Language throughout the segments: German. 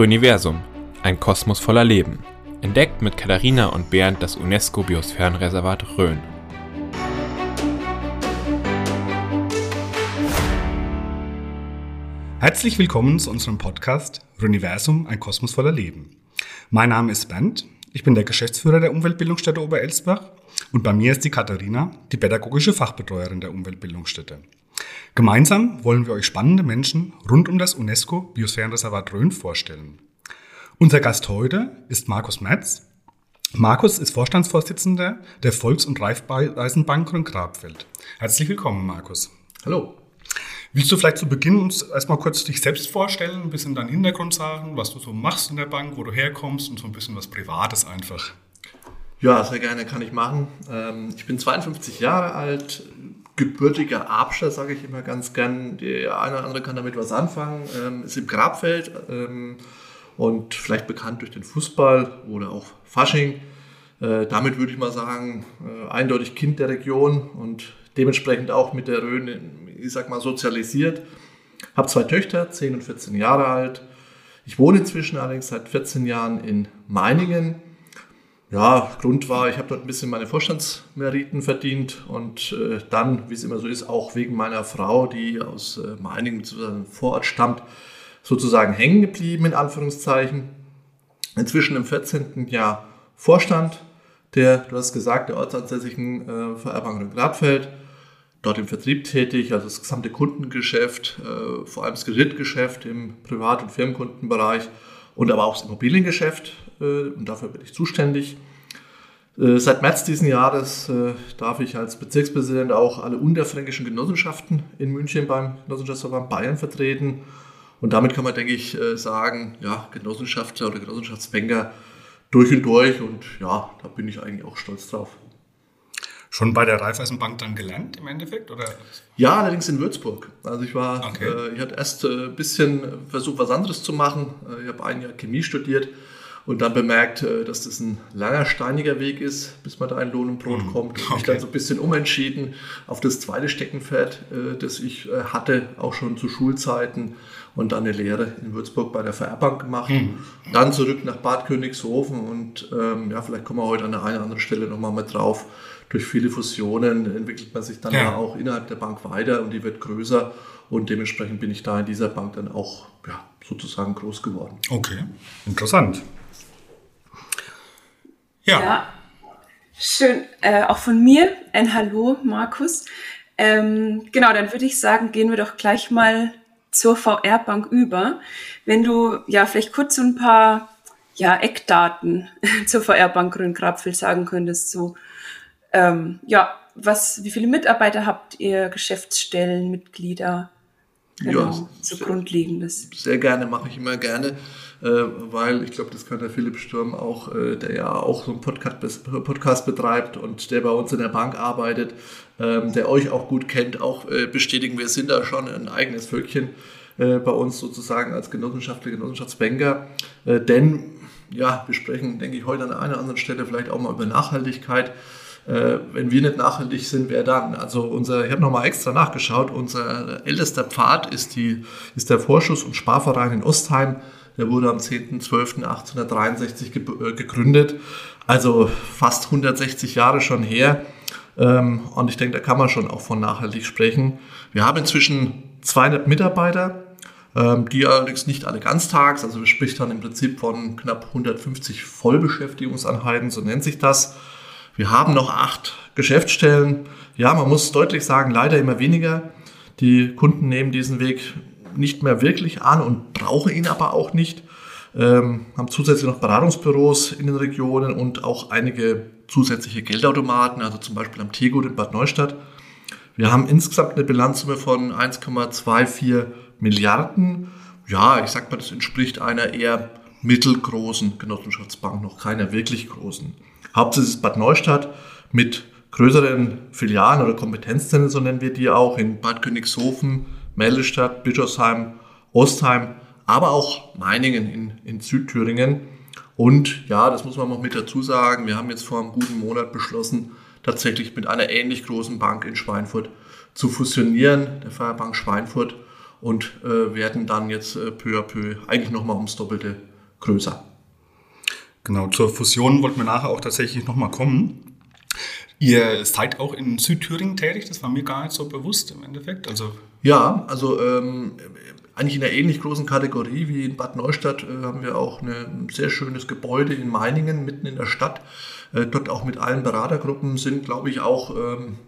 Röniversum, ein Kosmos voller Leben. Entdeckt mit Katharina und Bernd das UNESCO-Biosphärenreservat Rhön. Herzlich willkommen zu unserem Podcast Röniversum, ein Kosmos voller Leben. Mein Name ist Bernd, ich bin der Geschäftsführer der Umweltbildungsstätte Oberelsbach und bei mir ist die Katharina, die pädagogische Fachbetreuerin der Umweltbildungsstätte. Gemeinsam wollen wir euch spannende Menschen rund um das UNESCO Biosphärenreservat Rhön vorstellen. Unser Gast heute ist Markus Metz. Markus ist Vorstandsvorsitzender der Volks- und Raiffeisenbank Rhön-Grabfeld. Herzlich willkommen, Markus. Hallo. Willst du vielleicht zu Beginn uns erstmal kurz dich selbst vorstellen, ein bisschen deinen Hintergrund sagen, was du so machst in der Bank, wo du herkommst und so ein bisschen was Privates einfach? Ja, sehr gerne kann ich machen. Ähm, ich bin 52 Jahre alt, gebürtiger Abscher, sage ich immer ganz gern. Der eine oder andere kann damit was anfangen. Ähm, ist im Grabfeld ähm, und vielleicht bekannt durch den Fußball oder auch Fasching. Äh, damit würde ich mal sagen, äh, eindeutig Kind der Region und dementsprechend auch mit der Rhön, ich sag mal, sozialisiert. Habe zwei Töchter, 10 und 14 Jahre alt. Ich wohne inzwischen allerdings seit 14 Jahren in Meiningen ja, Grund war, ich habe dort ein bisschen meine Vorstandsmeriten verdient und äh, dann, wie es immer so ist, auch wegen meiner Frau, die aus äh, Meiningen. Vorort stammt, sozusagen hängen geblieben, in Anführungszeichen. Inzwischen im 14. Jahr Vorstand der, du hast gesagt, der ortsansässigen äh, Vererbank in Gradfeld, dort im Vertrieb tätig, also das gesamte Kundengeschäft, äh, vor allem das Kreditgeschäft im Privat- und Firmenkundenbereich und aber auch das Immobiliengeschäft und dafür bin ich zuständig. Äh, seit März diesen Jahres äh, darf ich als Bezirkspräsident auch alle unterfränkischen Genossenschaften in München beim Genossenschaftsverband Bayern vertreten. Und damit kann man, denke ich, sagen, ja, Genossenschaftler oder Genossenschaftsbanker durch und durch. Und ja, da bin ich eigentlich auch stolz drauf. Schon bei der Raiffeisenbank dann gelernt im Endeffekt? Oder? Ja, allerdings in Würzburg. Also ich war, okay. äh, ich hatte erst ein bisschen versucht, was anderes zu machen. Ich habe ein Jahr Chemie studiert und dann bemerkt, äh, dass das ein langer, steiniger Weg ist, bis man da in Lohn und Brot mhm. kommt. Und okay. mich dann so ein bisschen umentschieden auf das zweite Steckenpferd, äh, das ich äh, hatte, auch schon zu Schulzeiten und dann eine Lehre in Würzburg bei der VR-Bank gemacht. Mhm. Dann zurück nach Bad Königshofen und ähm, ja, vielleicht kommen wir heute an der einen oder anderen Stelle nochmal mit drauf. Durch viele Fusionen entwickelt man sich dann ja. auch innerhalb der Bank weiter und die wird größer und dementsprechend bin ich da in dieser Bank dann auch ja, sozusagen groß geworden. Okay, interessant. Ja. ja. Schön. Äh, auch von mir ein Hallo, Markus. Ähm, genau, dann würde ich sagen, gehen wir doch gleich mal zur VR-Bank über. Wenn du ja vielleicht kurz so ein paar ja, Eckdaten zur VR-Bank Grün-Grabfeld sagen könntest, so ähm, ja, was, wie viele Mitarbeiter habt ihr, Geschäftsstellen, Mitglieder? Genau, ja, so Grundlegendes. Sehr gerne, mache ich immer gerne. Äh, weil ich glaube, das kann der Philipp Sturm auch, äh, der ja auch so einen Podcast, Podcast betreibt und der bei uns in der Bank arbeitet, ähm, der euch auch gut kennt, auch äh, bestätigen, wir sind da schon ein eigenes Völkchen bei uns sozusagen als Genossenschaftler, Genossenschaftsbanker. Denn, ja, wir sprechen, denke ich, heute an einer anderen Stelle vielleicht auch mal über Nachhaltigkeit. wenn wir nicht nachhaltig sind, wer dann? Also unser, ich habe nochmal extra nachgeschaut, unser ältester Pfad ist, die, ist der Vorschuss- und Sparverein in Ostheim. Der wurde am 10.12.1863 äh, gegründet, also fast 160 Jahre schon her. Ähm, und ich denke, da kann man schon auch von nachhaltig sprechen. Wir haben inzwischen 200 Mitarbeiter, ähm, die allerdings nicht alle ganztags, also wir sprechen dann im Prinzip von knapp 150 Vollbeschäftigungseinheiten, so nennt sich das. Wir haben noch acht Geschäftsstellen. Ja, man muss deutlich sagen, leider immer weniger. Die Kunden nehmen diesen Weg nicht mehr wirklich an und brauchen ihn aber auch nicht. Ähm, haben zusätzlich noch Beratungsbüros in den Regionen und auch einige zusätzliche Geldautomaten, also zum Beispiel am Tegut in Bad Neustadt. Wir haben insgesamt eine Bilanzsumme von 1,24 Milliarden. Ja, ich sag mal, das entspricht einer eher mittelgroßen Genossenschaftsbank, noch keiner wirklich großen. Hauptsitz ist Bad Neustadt mit größeren Filialen oder Kompetenzzentren, so nennen wir die auch, in Bad Königshofen, Meldestadt, Bischofsheim, Ostheim, aber auch Meiningen in, in Südthüringen. Und ja, das muss man noch mit dazu sagen, wir haben jetzt vor einem guten Monat beschlossen, tatsächlich mit einer ähnlich großen Bank in Schweinfurt zu fusionieren, der Feierbank Schweinfurt, und äh, werden dann jetzt äh, peu à peu eigentlich nochmal ums Doppelte größer. Genau, zur Fusion wollten wir nachher auch tatsächlich nochmal kommen. Ihr seid auch in Südthüringen tätig, das war mir gar nicht so bewusst im Endeffekt. Also ja, also ähm, eigentlich in einer ähnlich großen Kategorie wie in Bad Neustadt äh, haben wir auch eine, ein sehr schönes Gebäude in Meiningen, mitten in der Stadt. Äh, dort auch mit allen Beratergruppen sind, glaube ich, auch ähm,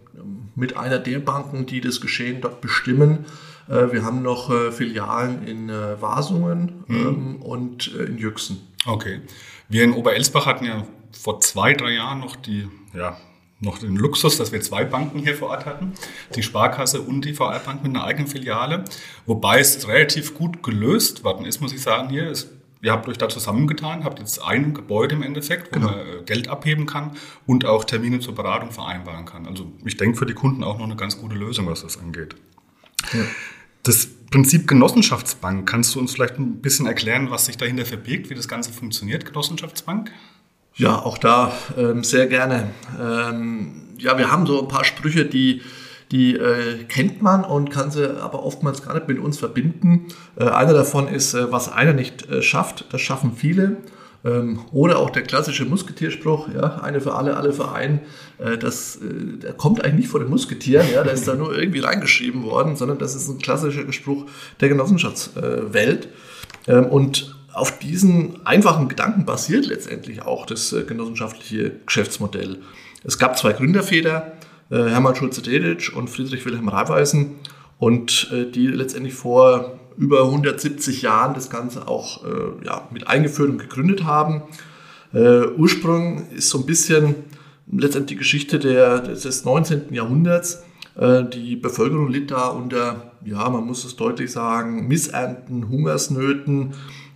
mit einer der Banken, die das Geschehen dort bestimmen. Äh, wir haben noch äh, Filialen in äh, Wasungen mhm. ähm, und äh, in Jüchsen. Okay. Wir in Oberelsbach hatten ja vor zwei, drei Jahren noch die, ja, noch den Luxus, dass wir zwei Banken hier vor Ort hatten, die Sparkasse und die VR-Bank mit einer eigenen Filiale, wobei es relativ gut gelöst worden ist, muss ich sagen hier. Es, ihr habt euch da zusammengetan, habt jetzt ein Gebäude im Endeffekt, wo genau. man äh, Geld abheben kann und auch Termine zur Beratung vereinbaren kann. Also ich denke für die Kunden auch noch eine ganz gute Lösung, was das angeht. Ja. Das Prinzip Genossenschaftsbank, kannst du uns vielleicht ein bisschen erklären, was sich dahinter verbirgt, wie das Ganze funktioniert, Genossenschaftsbank? Ja, auch da ähm, sehr gerne. Ähm, ja, wir haben so ein paar Sprüche, die, die äh, kennt man und kann sie aber oftmals gar nicht mit uns verbinden. Äh, einer davon ist, äh, was einer nicht äh, schafft, das schaffen viele. Ähm, oder auch der klassische Musketierspruch, ja, eine für alle, alle für einen. Äh, das, äh, der kommt eigentlich nicht vor den Musketieren, ja, der ist da nur irgendwie reingeschrieben worden, sondern das ist ein klassischer Spruch der Genossenschaftswelt. Ähm, und auf diesen einfachen Gedanken basiert letztendlich auch das äh, genossenschaftliche Geschäftsmodell. Es gab zwei Gründerväter, äh, Hermann Schulze-Deditsch und Friedrich Wilhelm Raiffeisen, und äh, die letztendlich vor über 170 Jahren das Ganze auch ja, mit eingeführt und gegründet haben. Ursprung ist so ein bisschen letztendlich die Geschichte der, des 19. Jahrhunderts. Die Bevölkerung litt da unter, ja, man muss es deutlich sagen, Missernten, Hungersnöten,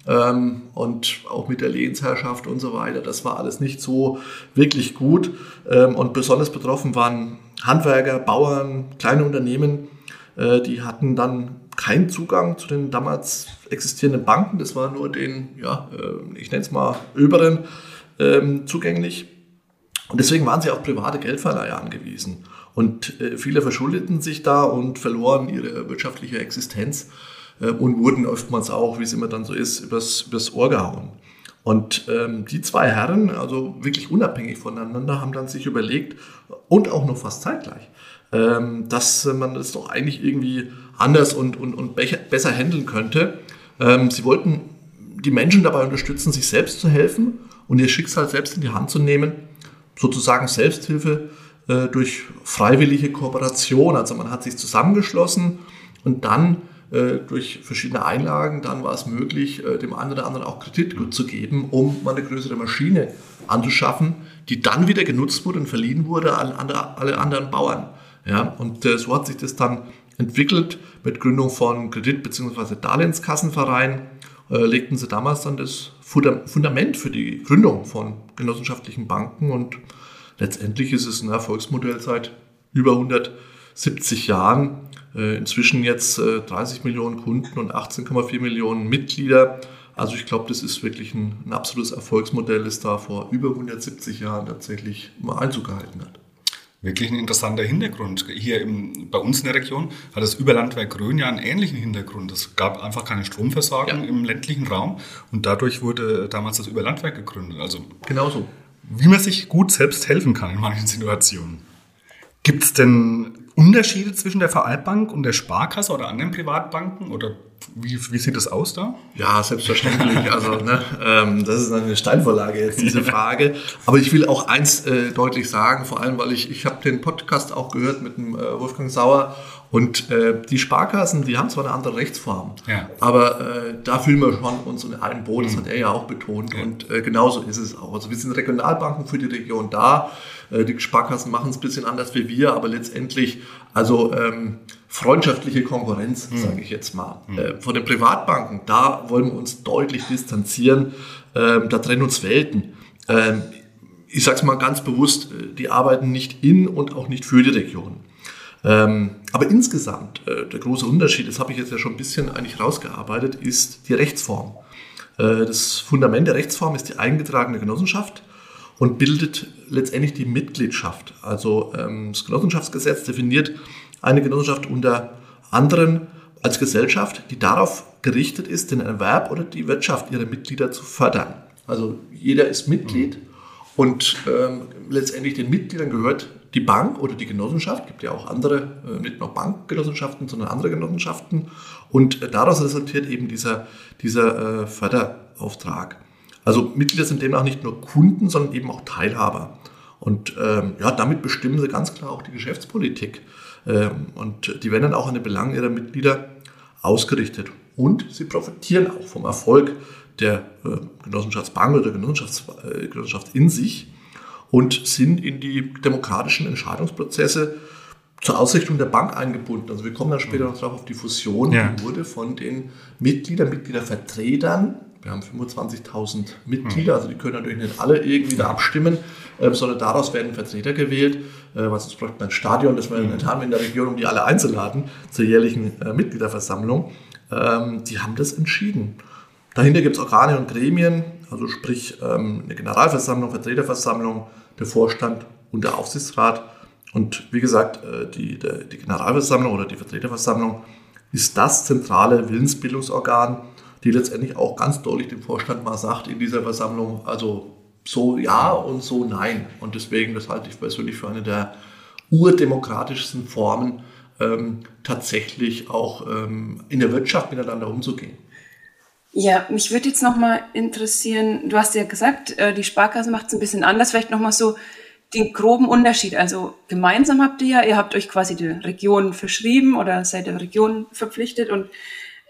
ähm, und auch mit der Lehensherrschaft und so weiter. Das war alles nicht so wirklich gut. Ähm, und besonders betroffen waren Handwerker, Bauern, kleine Unternehmen. Äh, die hatten dann keinen Zugang zu den damals existierenden Banken. Das war nur den, ja, äh, ich nenne es mal, Öberen ähm, zugänglich. Und deswegen waren sie auf private Geldverleihe angewiesen. Und äh, viele verschuldeten sich da und verloren ihre wirtschaftliche Existenz äh, und wurden oftmals auch, wie es immer dann so ist, übers, übers Ohr gehauen. Und ähm, die zwei Herren, also wirklich unabhängig voneinander, haben dann sich überlegt, und auch noch fast zeitgleich, ähm, dass man das doch eigentlich irgendwie anders und, und, und besser handeln könnte. Ähm, sie wollten die Menschen dabei unterstützen, sich selbst zu helfen und ihr Schicksal selbst in die Hand zu nehmen, sozusagen Selbsthilfe äh, durch freiwillige Kooperation. Also man hat sich zusammengeschlossen und dann durch verschiedene Einlagen, dann war es möglich, äh, dem einen oder anderen auch Kredit zu geben, um mal eine größere Maschine anzuschaffen, die dann wieder genutzt wurde und verliehen wurde an alle anderen Bauern. Ja, und äh, so hat sich das dann entwickelt mit Gründung von Kredit- bzw. Darlehenskassenvereinen. legten sie damals dann das Fundament für die Gründung von genossenschaftlichen Banken und letztendlich ist es ein Erfolgsmodell seit über 170 Jahren äh, inzwischen jetzt 30 äh, Millionen Kunden und 18,4 Millionen Mitglieder. Also ich glaube, das ist wirklich ein, ein, absolutes Erfolgsmodell, das da vor über 170 Jahren tatsächlich mal Einzug gehalten hat. Wirklich ein interessanter Hintergrund. Hier im, bei uns in der Region hat das Überlandwerk Grön ja einen ähnlichen Hintergrund. Es gab einfach keine Stromversorgung ja. im ländlichen Raum und dadurch wurde damals das Überlandwerk gegründet. Also genauso. Wie man sich gut selbst helfen kann in manchen Situationen. Gibt es denn Unterschiede zwischen der Vereilbank und der Sparkasse oder anderen Privatbanken? Oder wie, wie sieht das aus da? Ja, selbstverständlich. Also, ne, ähm, das ist eine Steinvorlage jetzt, diese Frage. Aber ich will auch eins äh, deutlich sagen, vor allem, weil ich, ich habe den Podcast auch gehört mit dem äh, Wolfgang Sauer und äh, die Sparkassen, die haben zwar eine andere Rechtsform, ja. aber äh, da fühlen wir schon uns in einem Boot, das mhm. hat er ja auch betont. Ja. Und äh, genauso ist es auch. Also wir sind Regionalbanken für die Region da. Äh, die Sparkassen machen es ein bisschen anders wie wir, aber letztendlich also ähm, freundschaftliche Konkurrenz, mhm. sage ich jetzt mal. Mhm. Äh, von den Privatbanken, da wollen wir uns deutlich distanzieren. Ähm, da trennen uns Welten. Ähm, ich sage es mal ganz bewusst, äh, die arbeiten nicht in und auch nicht für die Region. Ähm, aber insgesamt, äh, der große Unterschied, das habe ich jetzt ja schon ein bisschen eigentlich rausgearbeitet, ist die Rechtsform. Äh, das Fundament der Rechtsform ist die eingetragene Genossenschaft und bildet letztendlich die Mitgliedschaft. Also ähm, das Genossenschaftsgesetz definiert eine Genossenschaft unter anderem als Gesellschaft, die darauf gerichtet ist, den Erwerb oder die Wirtschaft ihrer Mitglieder zu fördern. Also jeder ist Mitglied und ähm, letztendlich den Mitgliedern gehört die Bank oder die Genossenschaft, gibt ja auch andere, äh, nicht nur Bankgenossenschaften, sondern andere Genossenschaften. Und äh, daraus resultiert eben dieser, dieser äh, Förderauftrag. Also Mitglieder sind demnach nicht nur Kunden, sondern eben auch Teilhaber. Und ähm, ja, damit bestimmen sie ganz klar auch die Geschäftspolitik. Ähm, und die werden dann auch an den Belangen ihrer Mitglieder ausgerichtet. Und sie profitieren auch vom Erfolg der äh, Genossenschaftsbank oder der Genossenschafts, äh, Genossenschaft in sich und sind in die demokratischen Entscheidungsprozesse zur Ausrichtung der Bank eingebunden. Also wir kommen dann später noch drauf auf die Fusion, ja. die wurde von den Mitgliedern, Mitgliedervertretern wir haben 25.000 Mitglieder, also die können natürlich nicht alle irgendwie da abstimmen, äh, sondern daraus werden Vertreter gewählt, äh, was sonst bräuchte ein Stadion, das wir nicht haben in der Region, um die alle einzuladen zur jährlichen äh, Mitgliederversammlung. Ähm, die haben das entschieden. Dahinter gibt es Organe und Gremien, also sprich ähm, eine Generalversammlung, Vertreterversammlung, der Vorstand und der Aufsichtsrat. Und wie gesagt, äh, die, die Generalversammlung oder die Vertreterversammlung ist das zentrale Willensbildungsorgan die letztendlich auch ganz deutlich dem Vorstand mal sagt in dieser Versammlung, also so ja und so nein. Und deswegen, das halte ich persönlich für eine der urdemokratischsten Formen, ähm, tatsächlich auch ähm, in der Wirtschaft miteinander umzugehen. Ja, mich würde jetzt nochmal interessieren, du hast ja gesagt, äh, die Sparkasse macht es ein bisschen anders, vielleicht nochmal so den groben Unterschied. Also gemeinsam habt ihr ja, ihr habt euch quasi die Region verschrieben oder seid der Region verpflichtet und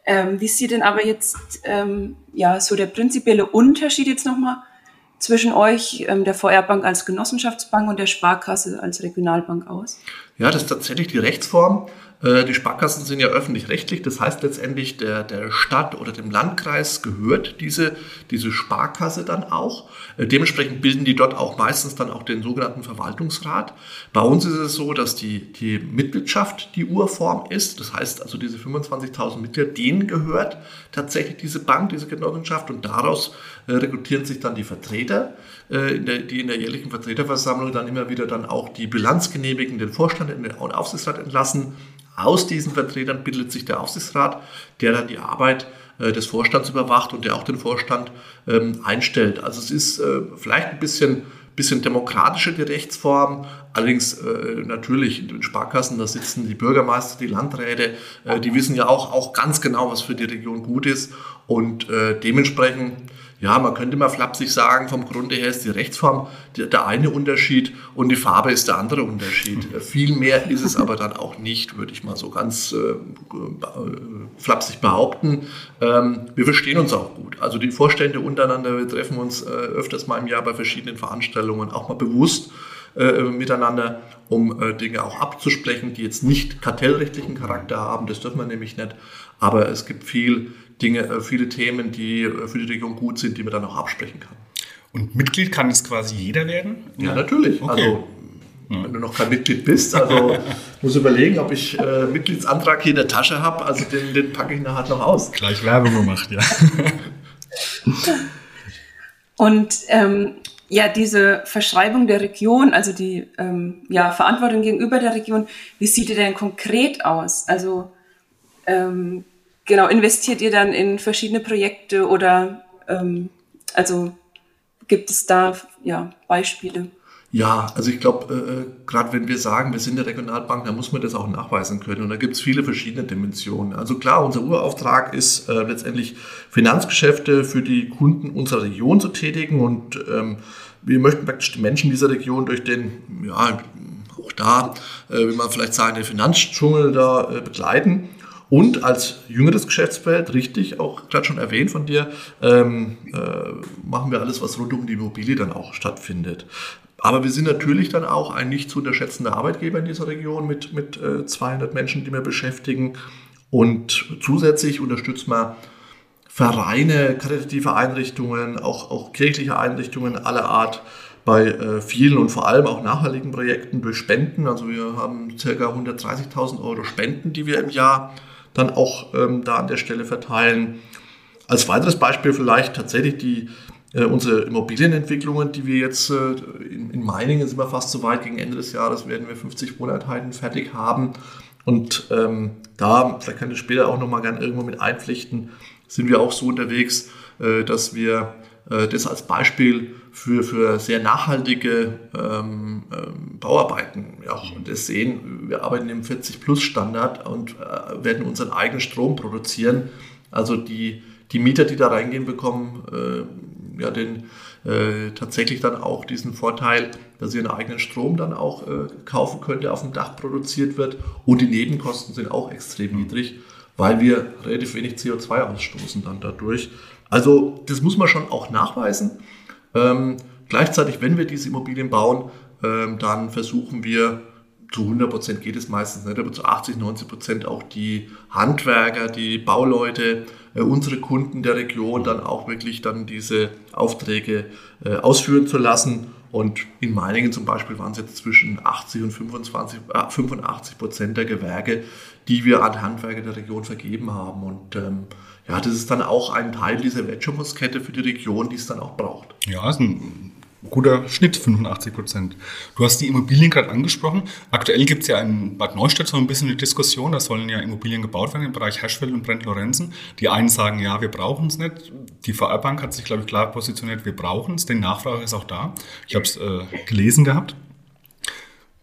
ähm, wie sieht denn aber jetzt ähm, ja so der prinzipielle Unterschied jetzt nochmal zwischen euch, ähm, der VR Bank als Genossenschaftsbank und der Sparkasse als Regionalbank aus? Ja, das ist tatsächlich die Rechtsform. Äh, die Sparkassen sind ja öffentlich-rechtlich, das heißt letztendlich der, der Stadt oder dem Landkreis gehört diese, diese Sparkasse dann auch. Äh, dementsprechend bilden die dort auch meistens dann auch den sogenannten Verwaltungsrat. Bei uns ist es so, dass die, die Mitgliedschaft die Urform ist. Das heißt also diese 25.000 Mitglieder, denen gehört tatsächlich diese Bank, diese Genossenschaft und daraus äh, rekrutieren sich dann die Vertreter, in der, die in der jährlichen Vertreterversammlung dann immer wieder dann auch die Bilanz genehmigen, den Vorstand und den Aufsichtsrat entlassen. Aus diesen Vertretern bildet sich der Aufsichtsrat, der dann die Arbeit äh, des Vorstands überwacht und der auch den Vorstand ähm, einstellt. Also es ist äh, vielleicht ein bisschen, bisschen demokratischer die Rechtsform, allerdings äh, natürlich in den Sparkassen, da sitzen die Bürgermeister, die Landräte, äh, die wissen ja auch, auch ganz genau, was für die Region gut ist. Und äh, dementsprechend ja, man könnte mal flapsig sagen, vom Grunde her ist die Rechtsform der eine Unterschied und die Farbe ist der andere Unterschied. Viel mehr ist es aber dann auch nicht, würde ich mal so ganz äh, flapsig behaupten. Ähm, wir verstehen uns auch gut. Also die Vorstände untereinander, wir treffen uns äh, öfters mal im Jahr bei verschiedenen Veranstaltungen, auch mal bewusst äh, miteinander, um äh, Dinge auch abzusprechen, die jetzt nicht kartellrechtlichen Charakter haben. Das dürfen wir nämlich nicht. Aber es gibt viel Dinge, äh, viele Themen, die äh, für die Region gut sind, die man dann auch absprechen kann. Und Mitglied kann jetzt quasi jeder werden? Ja, natürlich. Okay. Also wenn du noch kein Mitglied bist. Also muss überlegen, ob ich äh, Mitgliedsantrag hier in der Tasche habe. Also den, den packe ich nachher noch aus. Gleich Werbung gemacht, ja. Und ähm, ja, diese Verschreibung der Region, also die ähm, ja, Verantwortung gegenüber der Region, wie sieht die denn konkret aus? Also ähm, genau, investiert ihr dann in verschiedene Projekte oder ähm, also gibt es da ja Beispiele? Ja, also ich glaube, äh, gerade wenn wir sagen, wir sind eine Regionalbank, dann muss man das auch nachweisen können. Und da gibt es viele verschiedene Dimensionen. Also klar, unser Urauftrag ist äh, letztendlich Finanzgeschäfte für die Kunden unserer Region zu tätigen. Und ähm, wir möchten praktisch die Menschen dieser Region durch den, ja, auch da, äh, wie man vielleicht sagen, den Finanzdschungel da äh, begleiten. Und als jüngeres Geschäftsfeld, richtig, auch gerade schon erwähnt von dir, ähm, äh, machen wir alles, was rund um die Immobilie dann auch stattfindet. Aber wir sind natürlich dann auch ein nicht zu unterschätzender Arbeitgeber in dieser Region mit, mit äh, 200 Menschen, die wir beschäftigen. Und zusätzlich unterstützen wir Vereine, karitative Einrichtungen, auch, auch kirchliche Einrichtungen aller Art bei äh, vielen und vor allem auch nachhaltigen Projekten durch Spenden. Also wir haben ca. 130.000 Euro Spenden, die wir im Jahr dann auch ähm, da an der Stelle verteilen. Als weiteres Beispiel vielleicht tatsächlich die, äh, unsere Immobilienentwicklungen, die wir jetzt äh, in, in Meiningen sind wir fast so weit, gegen Ende des Jahres werden wir 50 Wohneinheiten fertig haben. Und ähm, da, vielleicht kann ich später auch nochmal gerne irgendwo mit einpflichten, sind wir auch so unterwegs, äh, dass wir das als Beispiel für, für sehr nachhaltige ähm, ähm, Bauarbeiten ja, und das sehen. Wir arbeiten im 40-Plus-Standard und äh, werden unseren eigenen Strom produzieren. Also die, die Mieter, die da reingehen, bekommen äh, ja den, äh, tatsächlich dann auch diesen Vorteil, dass sie ihren eigenen Strom dann auch äh, kaufen können, der auf dem Dach produziert wird. Und die Nebenkosten sind auch extrem niedrig, weil wir relativ wenig CO2 ausstoßen dann dadurch. Also das muss man schon auch nachweisen. Ähm, gleichzeitig, wenn wir diese Immobilien bauen, ähm, dann versuchen wir, zu 100 Prozent geht es meistens nicht, aber zu 80, 90 Prozent auch die Handwerker, die Bauleute, äh, unsere Kunden der Region dann auch wirklich dann diese Aufträge äh, ausführen zu lassen. Und in Meiningen zum Beispiel waren es jetzt zwischen 80 und 25, äh, 85 Prozent der Gewerke, die wir an Handwerker der Region vergeben haben. Und ähm, ja, das ist dann auch ein Teil dieser Wertschöpfungskette für die Region, die es dann auch braucht. Ja, ist ein guter Schnitt, 85 Prozent. Du hast die Immobilien gerade angesprochen. Aktuell gibt es ja in Bad Neustadt so ein bisschen eine Diskussion, da sollen ja Immobilien gebaut werden im Bereich Herschfeld und Brent-Lorenzen. Die einen sagen, ja, wir brauchen es nicht. Die VR-Bank hat sich, glaube ich, klar positioniert, wir brauchen es, denn Nachfrage ist auch da. Ich habe es äh, gelesen gehabt.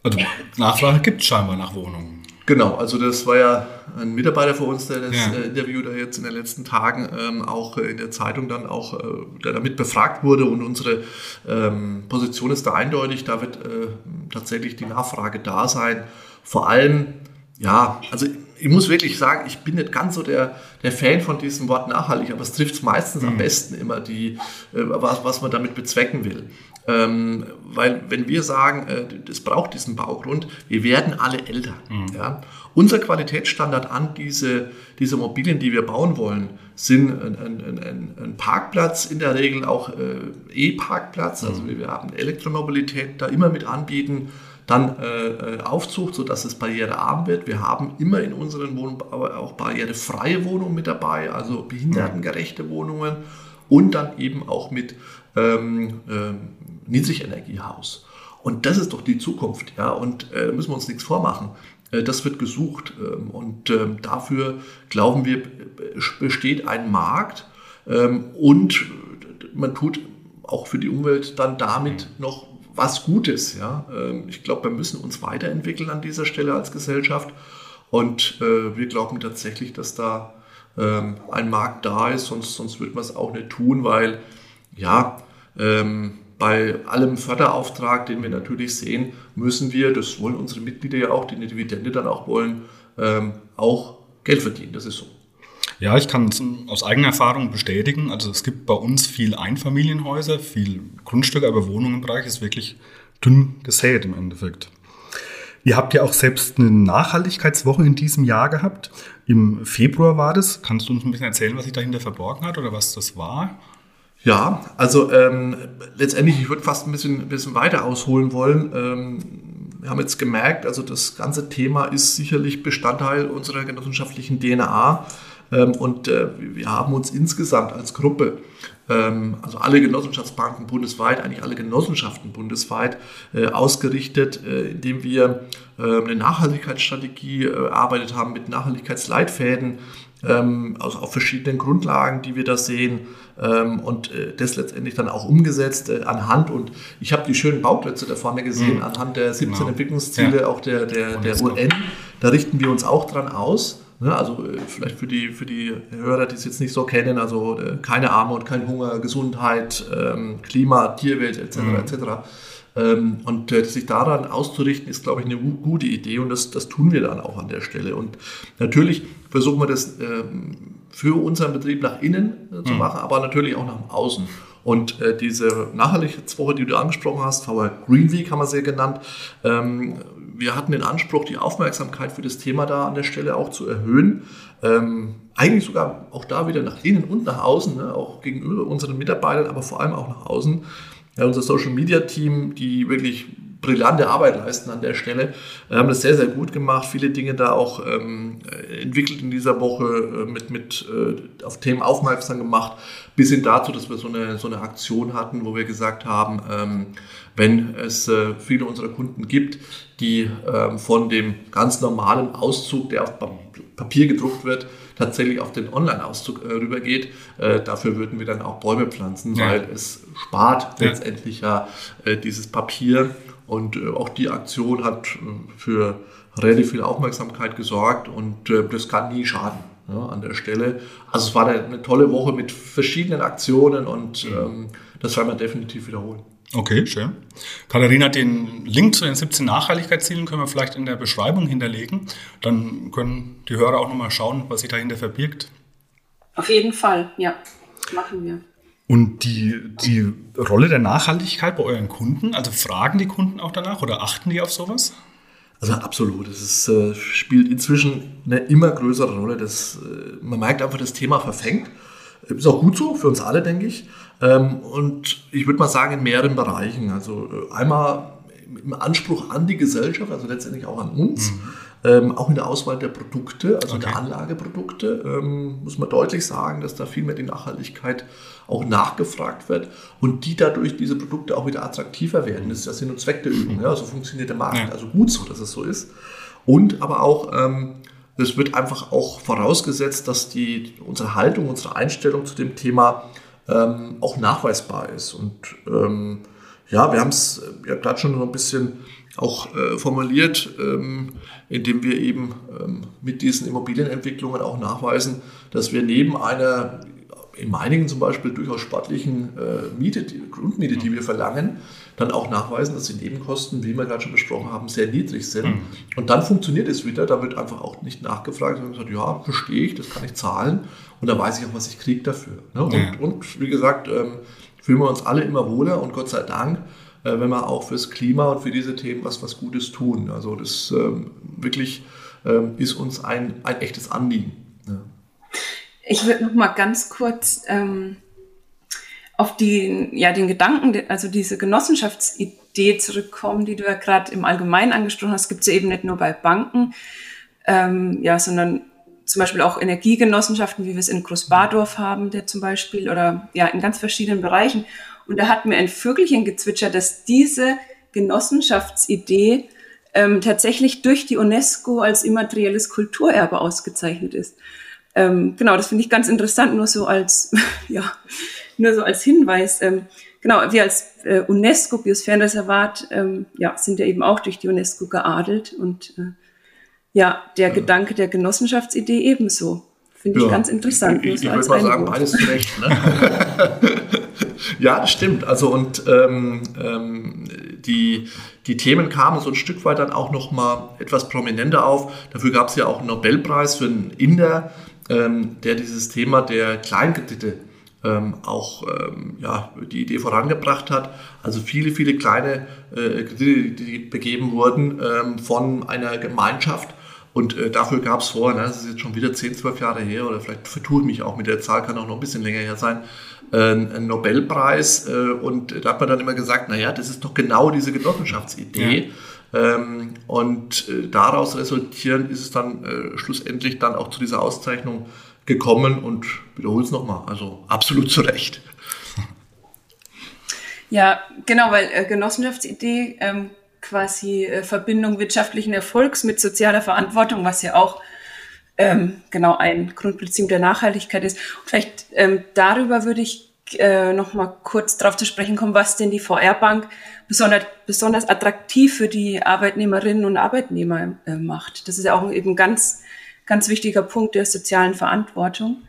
Also Nachfrage gibt es scheinbar nach Wohnungen. Genau, also das war ja ein Mitarbeiter von uns, der das ja. äh, Interview da jetzt in den letzten Tagen ähm, auch äh, in der Zeitung dann auch, äh, der damit befragt wurde und unsere ähm, Position ist da eindeutig, da wird äh, tatsächlich die Nachfrage da sein. Vor allem, ja, also ich muss wirklich sagen, ich bin nicht ganz so der, der Fan von diesem Wort nachhaltig, aber es trifft meistens mhm. am besten immer die, äh, was, was man damit bezwecken will. Ähm, weil wenn wir sagen, es äh, braucht diesen Baugrund, wir werden alle älter. Mhm. Ja? Unser Qualitätsstandard an diese, diese Immobilien, die wir bauen wollen, sind ein, ein, ein, ein Parkplatz, in der Regel auch äh, E-Parkplatz, also mhm. wir haben Elektromobilität da immer mit anbieten, dann äh, äh, Aufzug, sodass es barrierearm wird. Wir haben immer in unseren Wohnungen auch barrierefreie Wohnungen mit dabei, also behindertengerechte Wohnungen und dann eben auch mit ähm, ähm, Niedrigenergiehaus. Und das ist doch die Zukunft, ja. Und äh, müssen wir uns nichts vormachen. Äh, das wird gesucht. Ähm, und ähm, dafür glauben wir, besteht ein Markt. Ähm, und man tut auch für die Umwelt dann damit noch was Gutes. Ja. Ähm, ich glaube, wir müssen uns weiterentwickeln an dieser Stelle als Gesellschaft. Und äh, wir glauben tatsächlich, dass da ähm, ein Markt da ist, sonst, sonst wird man es auch nicht tun, weil ja, ähm, bei allem Förderauftrag, den wir natürlich sehen, müssen wir, das wollen unsere Mitglieder ja auch, die eine Dividende dann auch wollen, ähm, auch Geld verdienen. Das ist so. Ja, ich kann es aus eigener Erfahrung bestätigen. Also es gibt bei uns viel Einfamilienhäuser, viel Grundstücke, aber Wohnungen im Bereich ist wirklich dünn gesät im Endeffekt. Ihr habt ja auch selbst eine Nachhaltigkeitswoche in diesem Jahr gehabt. Im Februar war das. Kannst du uns ein bisschen erzählen, was sich dahinter verborgen hat oder was das war? Ja, also ähm, letztendlich, ich würde fast ein bisschen, bisschen weiter ausholen wollen. Ähm, wir haben jetzt gemerkt, also das ganze Thema ist sicherlich Bestandteil unserer genossenschaftlichen DNA. Ähm, und äh, wir haben uns insgesamt als Gruppe, ähm, also alle Genossenschaftsbanken bundesweit, eigentlich alle Genossenschaften bundesweit, äh, ausgerichtet, äh, indem wir eine Nachhaltigkeitsstrategie erarbeitet haben mit Nachhaltigkeitsleitfäden, ähm, also auf verschiedenen Grundlagen, die wir da sehen ähm, und äh, das letztendlich dann auch umgesetzt äh, anhand und ich habe die schönen Bauplätze da vorne gesehen, mhm. anhand der 17 genau. Entwicklungsziele ja. auch der, der, der UN, da richten wir uns auch dran aus. Ne? Also äh, vielleicht für die, für die Hörer, die es jetzt nicht so kennen, also äh, keine Armut, kein Hunger, Gesundheit, ähm, Klima, Tierwelt etc. Mhm. etc. Ähm, und äh, sich daran auszurichten, ist, glaube ich, eine gute Idee und das, das tun wir dann auch an der Stelle. Und natürlich versuchen wir das ähm, für unseren Betrieb nach innen äh, zu mhm. machen, aber natürlich auch nach außen. Und äh, diese Nachhaltigkeitswoche, die du angesprochen hast, VR Green Week haben wir sie genannt, ähm, wir hatten den Anspruch, die Aufmerksamkeit für das Thema da an der Stelle auch zu erhöhen. Ähm, eigentlich sogar auch da wieder nach innen und nach außen, ne, auch gegenüber unseren Mitarbeitern, aber vor allem auch nach außen. Ja, unser Social Media Team, die wirklich brillante Arbeit leisten an der Stelle. Wir haben das sehr, sehr gut gemacht, viele Dinge da auch ähm, entwickelt in dieser Woche, äh, mit, mit äh, auf Themen aufmerksam gemacht, bis hin dazu, dass wir so eine, so eine Aktion hatten, wo wir gesagt haben, ähm, wenn es äh, viele unserer Kunden gibt, die ähm, von dem ganz normalen Auszug, der auf Papier gedruckt wird, tatsächlich auf den Online-Auszug äh, rübergeht. Äh, dafür würden wir dann auch Bäume pflanzen, ja. weil es spart ja. letztendlich ja äh, dieses Papier. Und äh, auch die Aktion hat äh, für relativ viel Aufmerksamkeit gesorgt und äh, das kann nie schaden ja, an der Stelle. Also es war eine, tolle Woche mit verschiedenen Aktionen und ähm, das werden wir definitiv wiederholen. Okay, schön. Katharina, den Link zu den 17 Nachhaltigkeitszielen können wir vielleicht in der Beschreibung hinterlegen. Dann können die Hörer auch nochmal schauen, was sich dahinter verbirgt. Auf jeden Fall, ja, machen wir. Und die, die Rolle der Nachhaltigkeit bei euren Kunden, also fragen die Kunden auch danach oder achten die auf sowas? Also absolut. Es ist, äh, spielt inzwischen eine immer größere Rolle. Das, äh, man merkt einfach, das Thema verfängt. Ist auch gut so, für uns alle, denke ich. Ähm, und ich würde mal sagen, in mehreren Bereichen. Also äh, einmal im Anspruch an die Gesellschaft, also letztendlich auch an uns. Mhm. Ähm, auch in der Auswahl der Produkte, also okay. der Anlageprodukte, ähm, muss man deutlich sagen, dass da viel mehr die Nachhaltigkeit auch nachgefragt wird und die dadurch diese Produkte auch wieder attraktiver werden. Das ist ja Sinn und Zweck der Übung. Ja? So funktioniert der Markt. Ja. Also gut so, dass es so ist. Und aber auch, ähm, es wird einfach auch vorausgesetzt, dass die, unsere Haltung, unsere Einstellung zu dem Thema ähm, auch nachweisbar ist. Und ähm, ja, wir haben es ja gerade schon so ein bisschen auch äh, formuliert, ähm, indem wir eben ähm, mit diesen Immobilienentwicklungen auch nachweisen, dass wir neben einer in Meiningen zum Beispiel durchaus sportlichen äh, Miete, die, Grundmiete, die wir verlangen, dann auch nachweisen, dass die Nebenkosten, wie wir gerade schon besprochen haben, sehr niedrig sind. Mhm. Und dann funktioniert es wieder, da wird einfach auch nicht nachgefragt, sondern gesagt, ja, verstehe ich, das kann ich zahlen und da weiß ich auch, was ich kriege dafür. Ne? Und, ja. und, wie gesagt, ähm, fühlen wir uns alle immer wohler und Gott sei Dank, äh, wenn wir auch fürs Klima und für diese Themen was, was Gutes tun. Also das ähm, wirklich ähm, ist uns ein, ein echtes Anliegen. Ich würde noch mal ganz kurz ähm, auf die, ja, den Gedanken, also diese Genossenschaftsidee zurückkommen, die du ja gerade im Allgemeinen angesprochen hast, gibt es ja eben nicht nur bei Banken, ähm, ja, sondern zum Beispiel auch Energiegenossenschaften, wie wir es in Großbadorf haben, der zum Beispiel, oder ja, in ganz verschiedenen Bereichen. Und da hat mir ein Vögelchen gezwitschert, dass diese Genossenschaftsidee ähm, tatsächlich durch die UNESCO als immaterielles Kulturerbe ausgezeichnet ist. Ähm, genau, das finde ich ganz interessant, nur so als, ja, nur so als Hinweis. Ähm, genau, wir als äh, UNESCO Biosphärenreservat ähm, ja, sind ja eben auch durch die UNESCO geadelt und äh, ja, der ja. Gedanke der Genossenschaftsidee ebenso. Finde ich ganz interessant. Ich, ich würde mal sagen, beides zurecht. Ne? ja, das stimmt. Also und ähm, ähm, die, die Themen kamen so ein Stück weit dann auch noch mal etwas prominenter auf. Dafür gab es ja auch einen Nobelpreis für einen Inder, ähm, der dieses Thema der Kleinkredite ähm, auch ähm, ja, die Idee vorangebracht hat. Also viele, viele kleine äh, Kredite, die begeben wurden ähm, von einer Gemeinschaft. Und äh, dafür gab es vor, ne, das ist jetzt schon wieder 10, 12 Jahre her, oder vielleicht vertue ich mich auch mit der Zahl, kann auch noch ein bisschen länger her sein, äh, einen Nobelpreis. Äh, und da hat man dann immer gesagt, naja, das ist doch genau diese Genossenschaftsidee. Ja ähm, und äh, daraus resultierend ist es dann äh, schlussendlich dann auch zu dieser Auszeichnung gekommen und wiederhole es nochmal, also absolut zu Recht. Ja, genau, weil äh, Genossenschaftsidee ähm, quasi äh, Verbindung wirtschaftlichen Erfolgs mit sozialer Verantwortung, was ja auch ähm, genau ein Grundprinzip der Nachhaltigkeit ist. Und vielleicht ähm, darüber würde ich äh, noch kurz darauf zu sprechen kommen, was denn die VR-Bank besonders, besonders attraktiv für die Arbeitnehmerinnen und Arbeitnehmer äh, macht. Das ist ja auch eben ganz, ganz wichtiger Punkt der sozialen Verantwortung.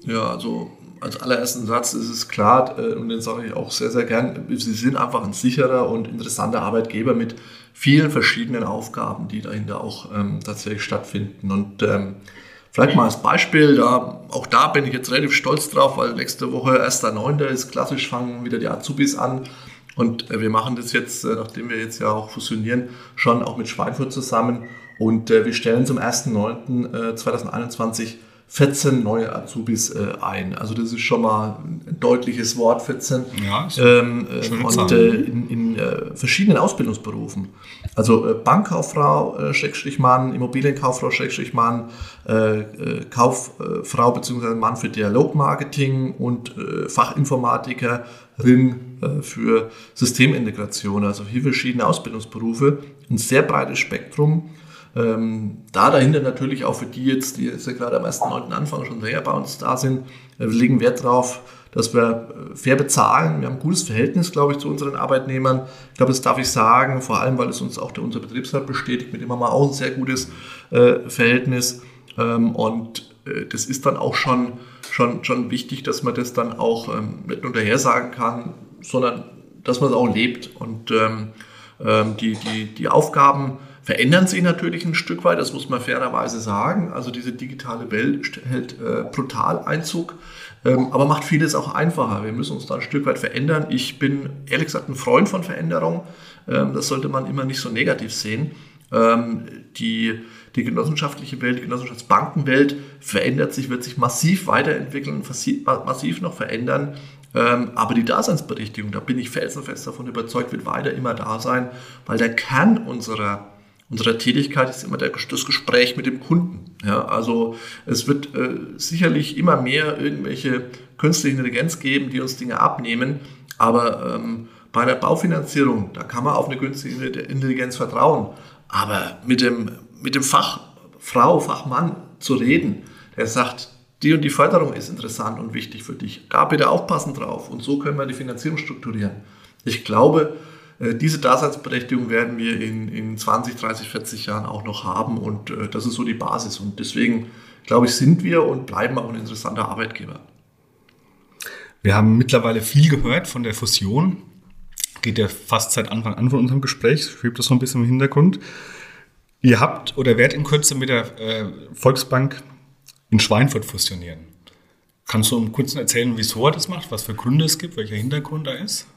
Ja, also als allerersten Satz ist es klar, äh, und den sage ich auch sehr, sehr gern, Sie sind einfach ein sicherer und interessanter Arbeitgeber mit vielen verschiedenen Aufgaben, die dahinter auch ähm, tatsächlich stattfinden. Und ähm, Vielleicht mal als Beispiel, da, auch da bin ich jetzt relativ stolz drauf, weil nächste Woche 1.9. ist klassisch, fangen wieder die Azubis an. Und äh, wir machen das jetzt, äh, nachdem wir jetzt ja auch fusionieren, schon auch mit Schweinfurt zusammen. Und äh, wir stellen zum 1.9.2021 14 neue Azubis äh, ein. Also das ist schon mal ein deutliches Wort, 14. Ja, ähm, äh, und äh, in, in äh, verschiedenen Ausbildungsberufen. Also Bankkauffrau, Schrägstrich Mann, Immobilienkauffrau, Schrägstrich Mann, Kauffrau bzw. Mann für Dialogmarketing und äh, Fachinformatikerin äh, für Systemintegration. Also vier verschiedene Ausbildungsberufe, ein sehr breites Spektrum ähm, da dahinter natürlich auch für die jetzt, die jetzt ja gerade am 1.9. Anfang schon länger bei uns da sind, äh, wir legen Wert darauf, dass wir äh, fair bezahlen. Wir haben ein gutes Verhältnis, glaube ich, zu unseren Arbeitnehmern. Ich glaube, das darf ich sagen, vor allem, weil es uns auch der, unser Betriebsrat bestätigt, mit dem haben wir auch ein sehr gutes Verhältnis. Ähm, und das ist dann auch schon, schon, schon wichtig, dass man das dann auch ähm, nur daher sagen kann, sondern dass man es auch lebt. Und ähm, ähm die, die, die Aufgaben, verändern sich natürlich ein Stück weit, das muss man fairerweise sagen. Also diese digitale Welt hält äh, brutal Einzug, ähm, aber macht vieles auch einfacher. Wir müssen uns da ein Stück weit verändern. Ich bin ehrlich gesagt ein Freund von Veränderung. Ähm, das sollte man immer nicht so negativ sehen. Ähm, die, die genossenschaftliche Welt, die Genossenschaftsbankenwelt verändert sich, wird sich massiv weiterentwickeln, massiv noch verändern. Ähm, aber die Daseinsberechtigung, da bin ich felsenfest davon überzeugt, wird weiter immer da sein, weil der Kern unserer unserer Tätigkeit ist immer der, das Gespräch mit dem Kunden. Ja, also es wird äh, sicherlich immer mehr irgendwelche künstliche Intelligenz geben, die uns Dinge abnehmen, aber ähm, bei der Baufinanzierung, da kann man auf eine künstliche Intelligenz vertrauen. Aber mit dem, mit dem Fachfrau, Fachmann zu reden, der sagt, die und die Förderung ist interessant und wichtig für dich. Da bitte aufpassen drauf. Und so können wir die Finanzierung strukturieren. Ich glaube, äh, diese Daseinsberechtigung werden wir in, in 20, 30, 40 Jahren auch noch haben und äh, das ist so die Basis. Und deswegen, glaube ich, sind wir und bleiben auch ein interessanter Arbeitgeber. Wir haben mittlerweile viel gehört von der Fusion. Geht ja fast seit Anfang an von unserem Gespräch, schwebt das so ein bisschen im Hintergrund. Ihr habt oder werdet in Kürze mit der äh, Volksbank in Schweinfurt fusionieren. Kannst du kurz erzählen, wieso er das macht, was für Gründe es gibt, welcher Hintergrund da ist?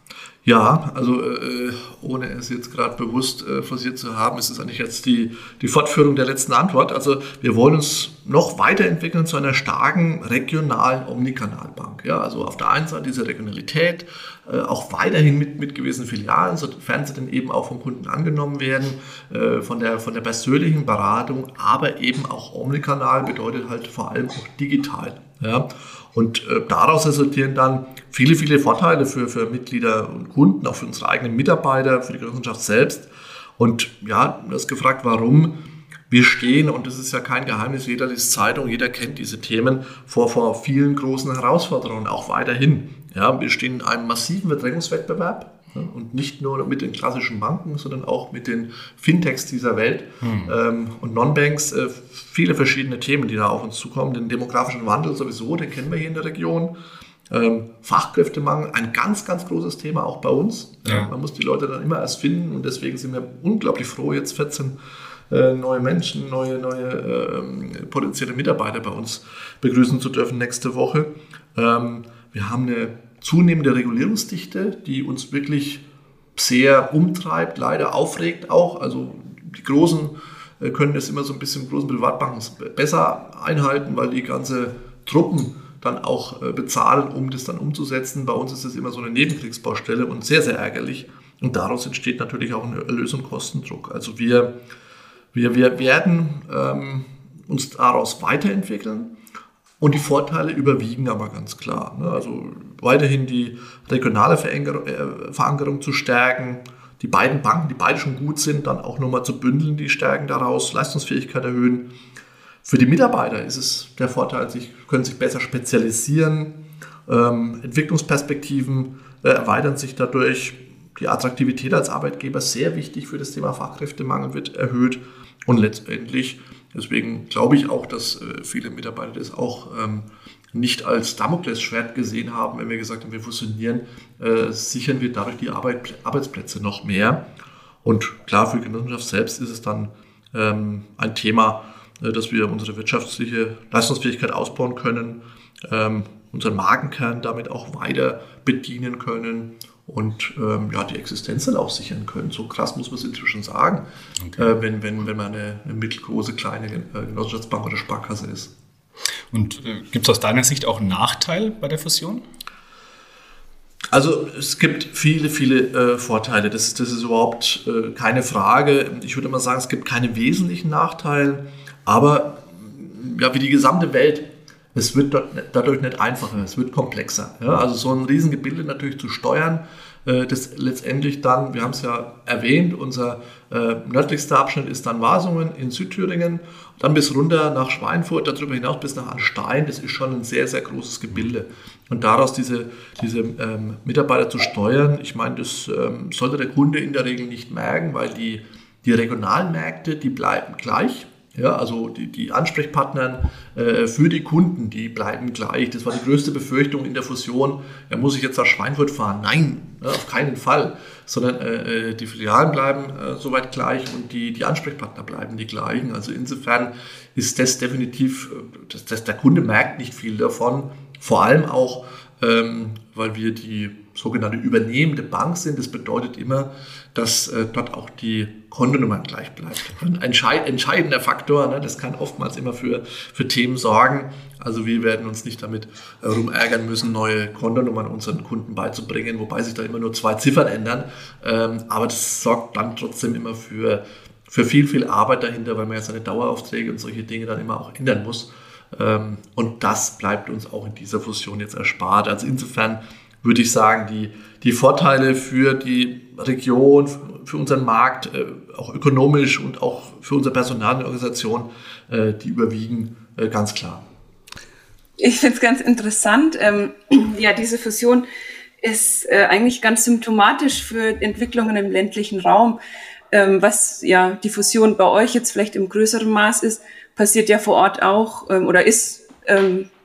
Ja, also äh, ohne es jetzt gerade bewusst äh, forciert zu haben, ist es eigentlich jetzt die, die Fortführung der letzten Antwort. Also wir wollen uns noch weiterentwickeln zu einer starken regionalen Omnikanalbank. Ja, also auf der einen Seite diese Regionalität, äh, auch weiterhin mit, mit gewissen Filialen, sofern sie dann eben auch vom Kunden angenommen werden, äh, von, der, von der persönlichen Beratung, aber eben auch Omnikanal bedeutet halt vor allem auch digital. Ja. Und äh, daraus resultieren dann viele, viele Vorteile für, für Mitglieder und Kunden, auch für unsere eigenen Mitarbeiter, für die Genossenschaft selbst. Und ja, du hast gefragt, warum wir stehen, und das ist ja kein Geheimnis, jeder liest Zeitung, jeder kennt diese Themen, vor, vor vielen großen Herausforderungen, auch weiterhin. Ja, wir stehen in einem massiven Verdrängungswettbewerb und nicht nur mit den klassischen Banken, sondern auch mit den Fintechs dieser Welt hm. ähm, und Non-Banks. Äh, viele verschiedene Themen, die da auf uns zukommen. Den demografischen Wandel sowieso, den kennen wir hier in der Region. Ähm, Fachkräftemangel, ein ganz, ganz großes Thema auch bei uns. Ja. man muss die Leute dann immer erst finden und deswegen sind wir unglaublich froh, jetzt 14 äh, neue Menschen, neue, neue äh, potenzielle Mitarbeiter bei uns begrüßen zu dürfen nächste Woche. Ähm, wir haben eine zunehmende Regulierungsdichte, die uns wirklich sehr umtreibt, leider aufregt auch. Also die Großen äh, können das immer so ein bisschen, großen Privatbanken besser einhalten, weil die ganze Truppen dann auch äh, bezahlen, um das dann umzusetzen. Bei uns ist das immer so eine Nebenkriegsbaustelle und sehr, sehr ärgerlich. Und daraus entsteht natürlich auch ein Erlös- und Kostendruck. Also wir, wir, wir werden ähm, uns daraus weiterentwickeln. Und die Vorteile überwiegen aber ganz klar. Ne? Also weiterhin die regionale äh, Verankerung zu stärken, die beiden Banken, die beide schon gut sind, dann auch nochmal zu bündeln, die Stärken daraus, Leistungsfähigkeit erhöhen. Für die Mitarbeiter ist es der Vorteil, sie können sich besser spezialisieren, ähm, Entwicklungsperspektiven äh, erweitern sich dadurch, die Attraktivität als Arbeitgeber sehr wichtig für das Thema Fachkräftemangel wird erhöht und letztendlich Deswegen glaube ich auch, dass äh, viele Mitarbeiter das auch ähm, nicht als Damoklesschwert gesehen haben, wenn wir gesagt haben, wir fusionieren, äh, sichern wir dadurch die Arbeit, Arbeitsplätze noch mehr. Und klar, für die Genossenschaft selbst ist es dann ähm, ein Thema, äh, dass wir unsere wirtschaftliche Leistungsfähigkeit ausbauen können, ähm, unseren Markenkern damit auch weiter bedienen können und ähm, ja, die Existenz dann auch sichern können. So krass muss man es inzwischen sagen, okay. äh, wenn, wenn, wenn man eine, eine, mittelgroße, kleine äh, Genossenschaftsbank oder Sparkasse ist. Und äh, gibt es aus deiner Sicht auch einen Nachteil bei der Fusion? Also es gibt viele, viele äh, Vorteile. Das, das ist überhaupt äh, keine Frage. Ich würde mal sagen, es gibt keine wesentlichen Nachteile. Aber ja, wie die gesamte Welt, es wird dadurch nicht einfacher, es wird komplexer. Ja? Also so ein Riesengebilde natürlich zu steuern, äh, das letztendlich dann, wir haben es ja erwähnt, unser äh, nördlichster Abschnitt ist dann Wasungen in Südthüringen, dann bis runter nach Schweinfurt, darüber hinaus bis nach Anstein, das ist schon ein sehr, sehr großes Gebilde. Und daraus diese, diese ähm, Mitarbeiter zu steuern, ich meine, das ähm, sollte der Kunde in der Regel nicht merken, weil die, die regionalen Märkte, die bleiben gleich. Ja, also die, die Ansprechpartner äh, für die Kunden, die bleiben gleich. Das war die größte Befürchtung in der Fusion. Ja, muss ich jetzt nach Schweinfurt fahren? Nein, ja, auf keinen Fall. Sondern äh, äh, die Filialen bleiben äh, soweit gleich und die, die Ansprechpartner bleiben die gleichen. Also insofern ist das definitiv, äh, das, das, der Kunde merkt nicht viel davon. Vor allem auch, ähm, weil wir die sogenannte übernehmende Bank sind. Das bedeutet immer, dass äh, dort auch die Kontonummer gleich bleibt. Ein entscheid entscheidender Faktor, ne, das kann oftmals immer für, für Themen sorgen. Also wir werden uns nicht damit äh, rumärgern müssen, neue Kontonummern unseren Kunden beizubringen, wobei sich da immer nur zwei Ziffern ändern. Ähm, aber das sorgt dann trotzdem immer für, für viel, viel Arbeit dahinter, weil man ja seine Daueraufträge und solche Dinge dann immer auch ändern muss. Ähm, und das bleibt uns auch in dieser Fusion jetzt erspart. Also insofern würde ich sagen, die, die Vorteile für die Region, für unseren Markt, äh, auch ökonomisch und auch für unser Personal und Organisation, äh, die überwiegen äh, ganz klar. Ich finde es ganz interessant. Ähm, ja, diese Fusion ist eigentlich ganz symptomatisch für Entwicklungen im ländlichen Raum. Ähm, was ja die Fusion bei euch jetzt vielleicht im größeren Maß ist, passiert ja vor Ort auch ähm, oder ist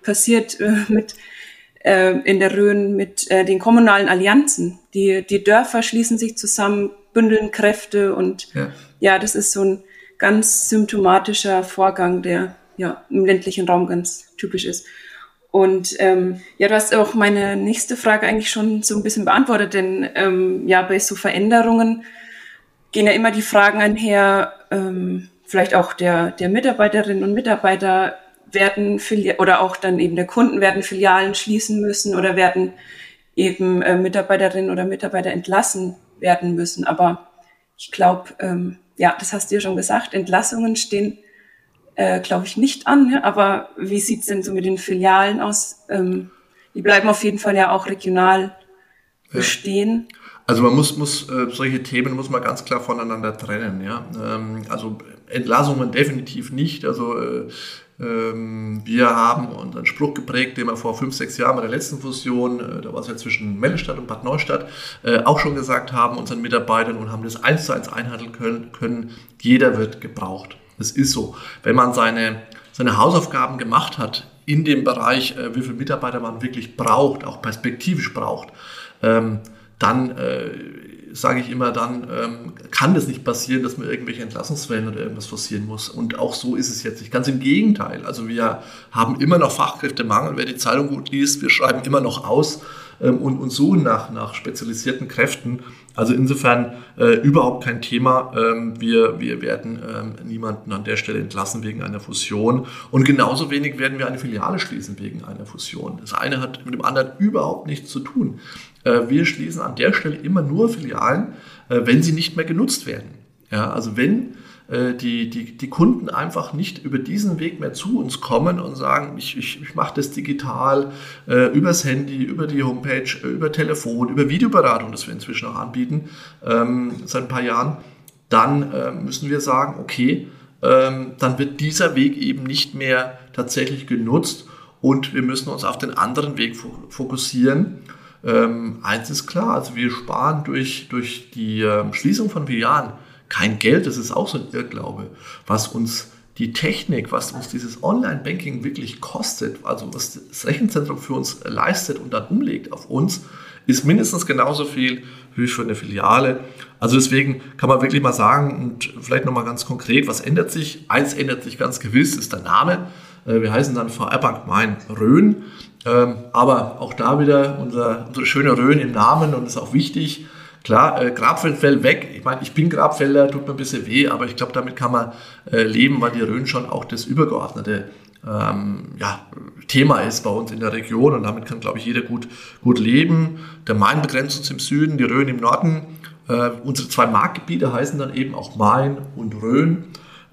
passiert mit äh, in der Rhön mit äh, den kommunalen Allianzen. Die, die Dörfer schließen sich zusammen, bündeln Kräfte und ja. ja, das ist so ein ganz symptomatischer Vorgang, der ja im ländlichen Raum ganz typisch ist. Und ähm, ja, du hast auch meine nächste Frage eigentlich schon so ein bisschen beantwortet, denn ähm, ja, bei so Veränderungen gehen ja immer die Fragen einher, ähm, vielleicht auch der, der Mitarbeiterinnen und Mitarbeiter, werden Fili oder auch dann eben der Kunden werden Filialen schließen müssen oder werden eben äh, Mitarbeiterinnen oder Mitarbeiter entlassen werden müssen. Aber ich glaube, ähm, ja, das hast du ja schon gesagt, Entlassungen stehen, äh, glaube ich, nicht an. Ja? Aber wie sieht's denn so mit den Filialen aus? Ähm, die bleiben auf jeden Fall ja auch regional bestehen. Ja. Also man muss, muss äh, solche Themen muss man ganz klar voneinander trennen. Ja? Ähm, also Entlassungen definitiv nicht. Also äh, wir haben unseren Spruch geprägt, den wir vor fünf, sechs Jahren bei der letzten Fusion, äh, da war es ja zwischen Mellestadt und Bad Neustadt, äh, auch schon gesagt haben, unseren Mitarbeitern und haben das eins zu eins einhalten können, können. Jeder wird gebraucht. Das ist so. Wenn man seine, seine Hausaufgaben gemacht hat in dem Bereich, äh, wie viele Mitarbeiter man wirklich braucht, auch perspektivisch braucht, ähm, dann sage ich immer, dann ähm, kann das nicht passieren, dass man irgendwelche Entlassungswellen oder irgendwas forcieren muss. Und auch so ist es jetzt nicht. Ganz im Gegenteil. Also wir haben immer noch Fachkräftemangel. Wer die Zeitung gut liest, wir schreiben immer noch aus ähm, und, und suchen nach, nach spezialisierten Kräften. Also insofern äh, überhaupt kein Thema. Ähm, wir, wir werden ähm, niemanden an der Stelle entlassen wegen einer Fusion. Und genauso wenig werden wir eine Filiale schließen wegen einer Fusion. Das eine hat mit dem anderen überhaupt nichts zu tun. Äh, wir schließen an der Stelle immer nur Filialen, äh, wenn sie nicht mehr genutzt werden. Ja, also wenn äh, die, die, die Kunden einfach nicht über diesen Weg mehr zu uns kommen und sagen, ich, ich, ich mache das digital, äh, übers Handy, über die Homepage, über Telefon, über Videoberatung, das wir inzwischen auch anbieten, ähm, seit ein paar Jahren, dann äh, müssen wir sagen, okay, ähm, dann wird dieser Weg eben nicht mehr tatsächlich genutzt und wir müssen uns auf den anderen Weg fokussieren. Ähm, eins ist klar, also wir sparen durch, durch die ähm, Schließung von Filialen kein Geld, das ist auch so ein Irrglaube, was uns die Technik, was uns dieses Online-Banking wirklich kostet, also was das Rechenzentrum für uns leistet und dann umlegt auf uns, ist mindestens genauso viel wie für eine Filiale. Also deswegen kann man wirklich mal sagen und vielleicht nochmal ganz konkret, was ändert sich? Eins ändert sich ganz gewiss, ist der Name. Äh, wir heißen dann VR Bank Main Rhön. Ähm, aber auch da wieder unser, unsere schöne Rhön im Namen und ist auch wichtig. Klar, äh, Grabfeld fällt weg. Ich meine, ich bin Grabfelder, tut mir ein bisschen weh, aber ich glaube, damit kann man äh, leben, weil die Rhön schon auch das übergeordnete ähm, ja, Thema ist bei uns in der Region und damit kann, glaube ich, jeder gut, gut leben. Der Main begrenzt uns im Süden, die Rhön im Norden. Äh, unsere zwei Marktgebiete heißen dann eben auch Main und Rhön.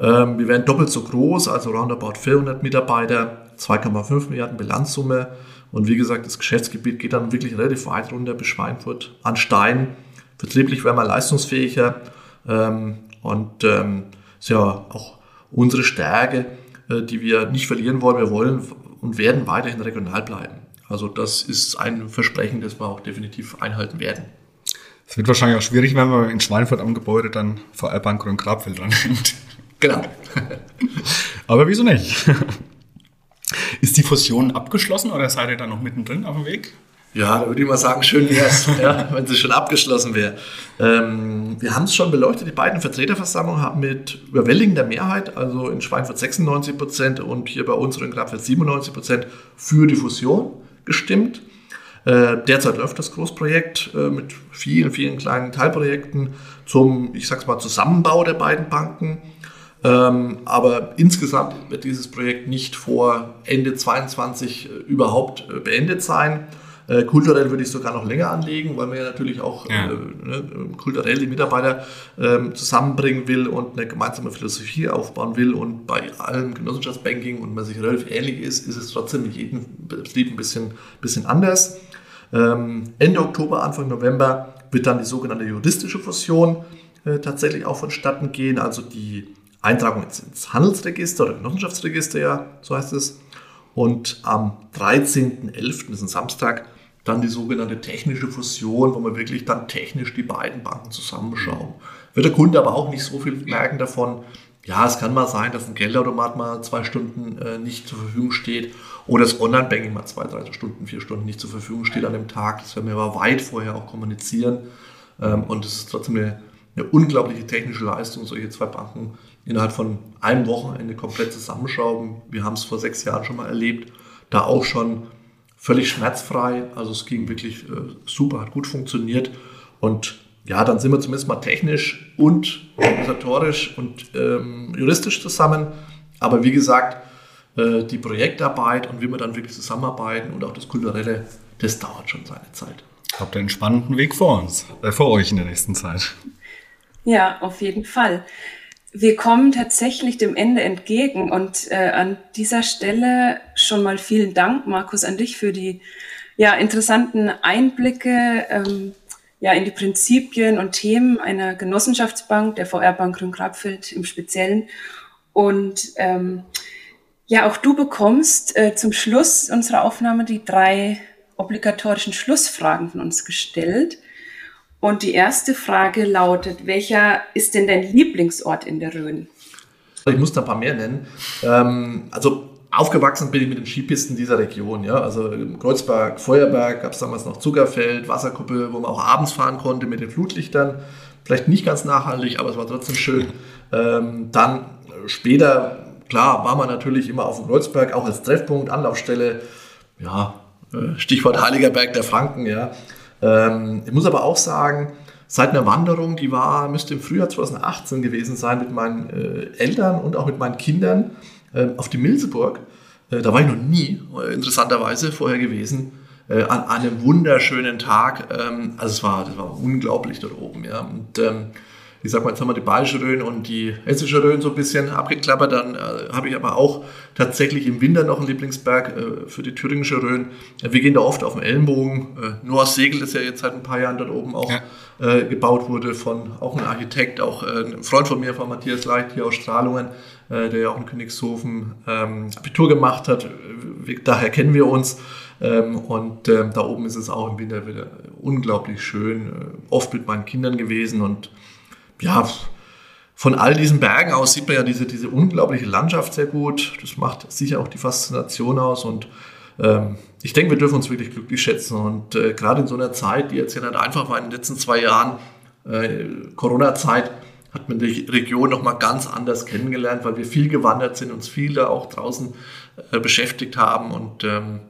Ähm, wir werden doppelt so groß, also roundabout 400 Mitarbeiter, 2,5 Milliarden Bilanzsumme. Und wie gesagt, das Geschäftsgebiet geht dann wirklich relativ weit runter bis Schweinfurt an Stein. Vertrieblich werden wir leistungsfähiger. Ähm, und ähm, ist ja auch unsere Stärke, äh, die wir nicht verlieren wollen. Wir wollen und werden weiterhin regional bleiben. Also das ist ein Versprechen, das wir auch definitiv einhalten werden. Es wird wahrscheinlich auch schwierig, wenn man in Schweinfurt am Gebäude dann VR Bank und Grabfeld ranhängt. Genau. Aber wieso nicht? Ist die Fusion abgeschlossen oder seid ihr da noch mittendrin auf dem Weg? Ja, da würde ich mal sagen, schön wäre es, ja, wenn sie schon abgeschlossen wäre. Ähm, wir haben es schon beleuchtet, die beiden Vertreterversammlungen haben mit überwältigender Mehrheit, also in Schweinfurt 96 Prozent und hier bei uns in Grabfeld 97 Prozent für die Fusion gestimmt. Äh, derzeit läuft das Großprojekt äh, mit vielen, vielen kleinen Teilprojekten zum, ich sag's mal, Zusammenbau der beiden Banken. Ähm, aber insgesamt wird dieses Projekt nicht vor Ende 2022 äh, überhaupt äh, beendet sein. Äh, kulturell würde ich sogar noch länger anlegen, weil man ja natürlich auch ja. Äh, ne, kulturell die Mitarbeiter ähm, zusammenbringen will und eine gemeinsame Philosophie aufbauen will. Und bei allem Genossenschaftsbanking und man sich relativ ähnlich ist, ist es trotzdem mit jedem Betrieb ein bisschen, bisschen anders. Ähm, Ende Oktober, Anfang November wird dann die sogenannte juristische Fusion äh, tatsächlich auch vonstatten gehen, also die Eintragung ins Handelsregister oder Genossenschaftsregister, ja, so heißt es. Und am 13.11., das ist ein Samstag, dann die sogenannte technische Fusion, wo wir wirklich dann technisch die beiden Banken zusammenschauen. Wird der Kunde aber auch nicht so viel merken davon. Ja, es kann mal sein, dass ein Geldautomat mal zwei Stunden äh, nicht zur Verfügung steht oder das Online-Banking mal zwei, drei Stunden, vier Stunden nicht zur Verfügung steht an dem Tag. Das werden wir aber weit vorher auch kommunizieren. Ähm, und es ist trotzdem eine, eine unglaubliche technische Leistung, solche zwei Banken innerhalb von einem Wochenende komplett zusammenschrauben. Wir haben es vor sechs Jahren schon mal erlebt, da auch schon völlig schmerzfrei. Also es ging wirklich äh, super, hat gut funktioniert. Und ja, dann sind wir zumindest mal technisch und organisatorisch und ähm, juristisch zusammen. Aber wie gesagt, äh, die Projektarbeit und wie wir dann wirklich zusammenarbeiten und auch das Kulturelle, das dauert schon seine Zeit. Habt ihr einen spannenden Weg vor uns, äh, vor euch in der nächsten Zeit. Ja, auf jeden Fall wir kommen tatsächlich dem Ende entgegen und äh, an dieser Stelle schon mal vielen Dank, Markus, an dich für die ja, interessanten Einblicke ähm, ja, in die Prinzipien und Themen einer Genossenschaftsbank, der VR-Bank Grün-Grabfeld im Speziellen. Und ähm, ja, auch du bekommst äh, zum Schluss unserer Aufnahme die drei obligatorischen Schlussfragen von uns gestellt. Und die erste Frage lautet, welcher ist denn dein Lieblingsort in der Rhön? Ich muss da ein paar mehr nennen. Ähm, also aufgewachsen bin ich mit den Skipisten dieser Region. Ja? Also Kreuzberg, Feuerberg, gab es damals noch Zuckerfeld, Wasserkuppe, wo man auch abends fahren konnte mit den Flutlichtern. Vielleicht nicht ganz nachhaltig, aber es war trotzdem schön. Ähm, dann später, klar, war man natürlich immer auf dem Kreuzberg, auch als Treffpunkt, Anlaufstelle. Ja, äh, Stichwort Heiliger Berg der Franken, ja. Ähm, ich muss aber auch sagen, seit einer Wanderung, die war, müsste im Frühjahr 2018 gewesen sein, mit meinen äh, Eltern und auch mit meinen Kindern äh, auf die Milseburg. Äh, da war ich noch nie, äh, interessanterweise, vorher gewesen. Äh, an einem wunderschönen Tag. Ähm, also es war, das war unglaublich dort oben. Ja. Und ähm, ich sag mal, jetzt haben wir die Bayerische Rhön und die Hessische Rhön so ein bisschen abgeklappert. Dann äh, habe ich aber auch tatsächlich im Winter noch einen Lieblingsberg äh, für die Thüringische Rhön. Äh, wir gehen da oft auf dem Ellenbogen. Äh, Noah Segel das ja jetzt seit ein paar Jahren dort oben auch ja. Äh, gebaut wurde von auch ein Architekt, auch äh, ein Freund von mir, von Matthias Leicht hier aus Strahlungen, äh, der ja auch in Königshofen ähm, Abitur gemacht hat. Daher kennen wir uns. Ähm, und ähm, da oben ist es auch im Winter wieder unglaublich schön. oft mit meinen Kindern gewesen und ja, von all diesen Bergen aus sieht man ja diese, diese unglaubliche Landschaft sehr gut. Das macht sicher auch die Faszination aus und ähm, ich denke, wir dürfen uns wirklich glücklich schätzen und äh, gerade in so einer Zeit, die jetzt ja nicht einfach war in den letzten zwei Jahren, äh, Corona-Zeit, hat man die Region nochmal ganz anders kennengelernt, weil wir viel gewandert sind, uns viel da auch draußen äh, beschäftigt haben und ähm,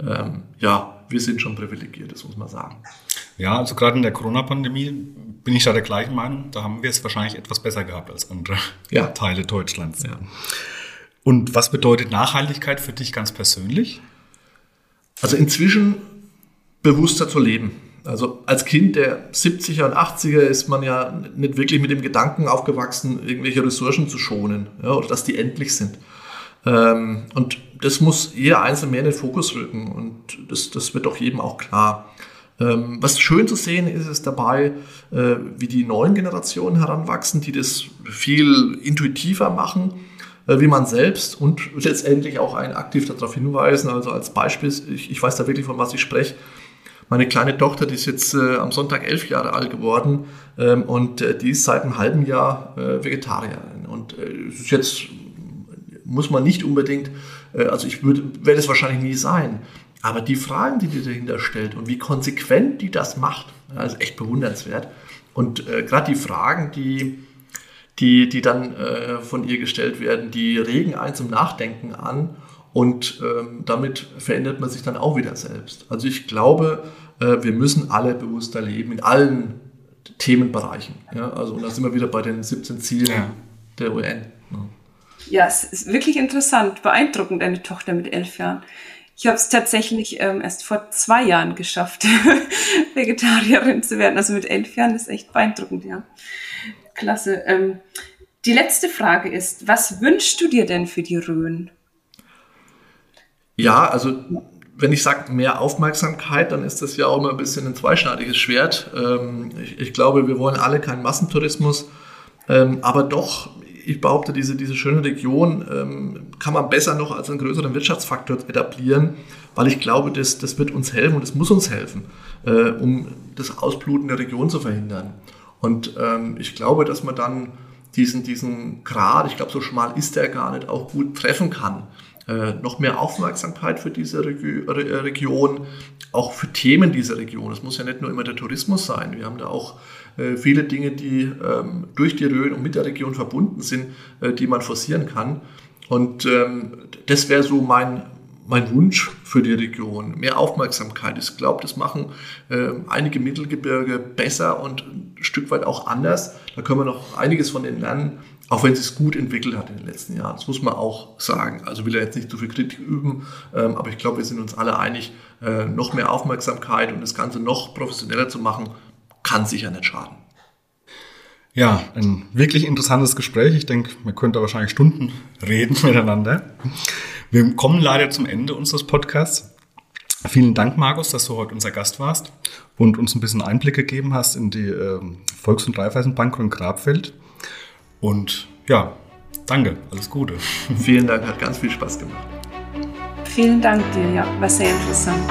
ähm, ja, wir sind schon privilegiert, das muss man sagen. Ja, also gerade in der Corona-Pandemie bin ich da der gleichen Meinung. Da haben wir es wahrscheinlich etwas besser gehabt als andere ja. Teile Deutschlands. Ja. Und was bedeutet Nachhaltigkeit für dich ganz persönlich? Also inzwischen bewusster zu leben. Also als Kind der 70er und 80er ist man ja nicht wirklich mit dem Gedanken aufgewachsen, irgendwelche Ressourcen zu schonen ja, oder dass die endlich sind. Ähm, und das muss jeder Einzelne mehr in den Fokus rücken und das, das wird doch jedem auch klar. Ähm, was schön zu sehen ist, ist dabei, äh, wie die neuen Generationen heranwachsen, die das viel intuitiver machen äh, wie man selbst und letztendlich auch einen aktiv darauf hinweisen. Also als Beispiel, ich, ich weiß da wirklich, von was ich spreche. Meine kleine Tochter, die ist jetzt äh, am Sonntag elf Jahre alt geworden ähm, und äh, die ist seit einem halben Jahr äh, Vegetarierin. Und äh, ist jetzt muss man nicht unbedingt, äh, also ich würde, werde es wahrscheinlich nie sein. Aber die Fragen, die die dahinter stellt und wie konsequent die das macht, ja, ist echt bewundernswert. Und äh, gerade die Fragen, die, die, die dann äh, von ihr gestellt werden, die regen einen zum Nachdenken an und ähm, damit verändert man sich dann auch wieder selbst. Also ich glaube, äh, wir müssen alle bewusster leben in allen Themenbereichen. Ja? Also, und da sind wir wieder bei den 17 Zielen ja. der UN. Ja. es ist wirklich interessant, beeindruckend, eine Tochter mit elf Jahren. Ich habe es tatsächlich ähm, erst vor zwei Jahren geschafft, Vegetarierin zu werden. Also mit elf Jahren ist echt beeindruckend, ja. Klasse. Ähm, die letzte Frage ist, was wünschst du dir denn für die Rhön? Ja, also wenn ich sage mehr Aufmerksamkeit, dann ist das ja auch immer ein bisschen ein zweischneidiges Schwert. Ähm, ich, ich, glaube, wir wollen alle keinen Massentourismus, ähm, aber doch, ich behaupte, diese, diese schöne Region ähm, kann man besser noch als einen größeren Wirtschaftsfaktor etablieren, weil ich glaube, das, das wird uns helfen und es muss uns helfen, äh, um das Ausbluten der Region zu verhindern. Und ich glaube, dass man dann diesen, diesen Grad, ich glaube, so schmal ist der gar nicht, auch gut treffen kann. Äh, noch mehr Aufmerksamkeit für diese Region, auch für Themen dieser Region. Es muss ja nicht nur immer der Tourismus sein. Wir haben da auch äh, viele Dinge, die ähm, durch die Rhön und mit der Region verbunden sind, äh, die man forcieren kann. Und ähm, das wäre so mein, mein Wunsch für die Region. Mehr Aufmerksamkeit. Ich glaube, das machen einige Mittelgebirge besser und ein Stück weit auch anders. Da können wir noch einiges von denen lernen. Auch wenn es sich gut entwickelt hat in den letzten Jahren. Das muss man auch sagen. Also will er jetzt nicht zu viel Kritik üben, ähm, aber ich glaube, wir sind uns alle einig, äh, noch mehr Aufmerksamkeit und das Ganze noch professioneller zu machen, kann sicher nicht schaden. Ja, ein wirklich interessantes Gespräch. Ich denke, man könnte wahrscheinlich Stunden reden miteinander. Wir kommen leider zum Ende unseres Podcasts. Vielen Dank, Markus, dass du heute unser Gast warst und uns ein bisschen Einblick gegeben hast in die äh, Volks- und Raiffeisenbank in Grabfeld. Und ja, danke, alles Gute. Vielen Dank, hat ganz viel Spaß gemacht. Vielen Dank dir, ja, war sehr interessant.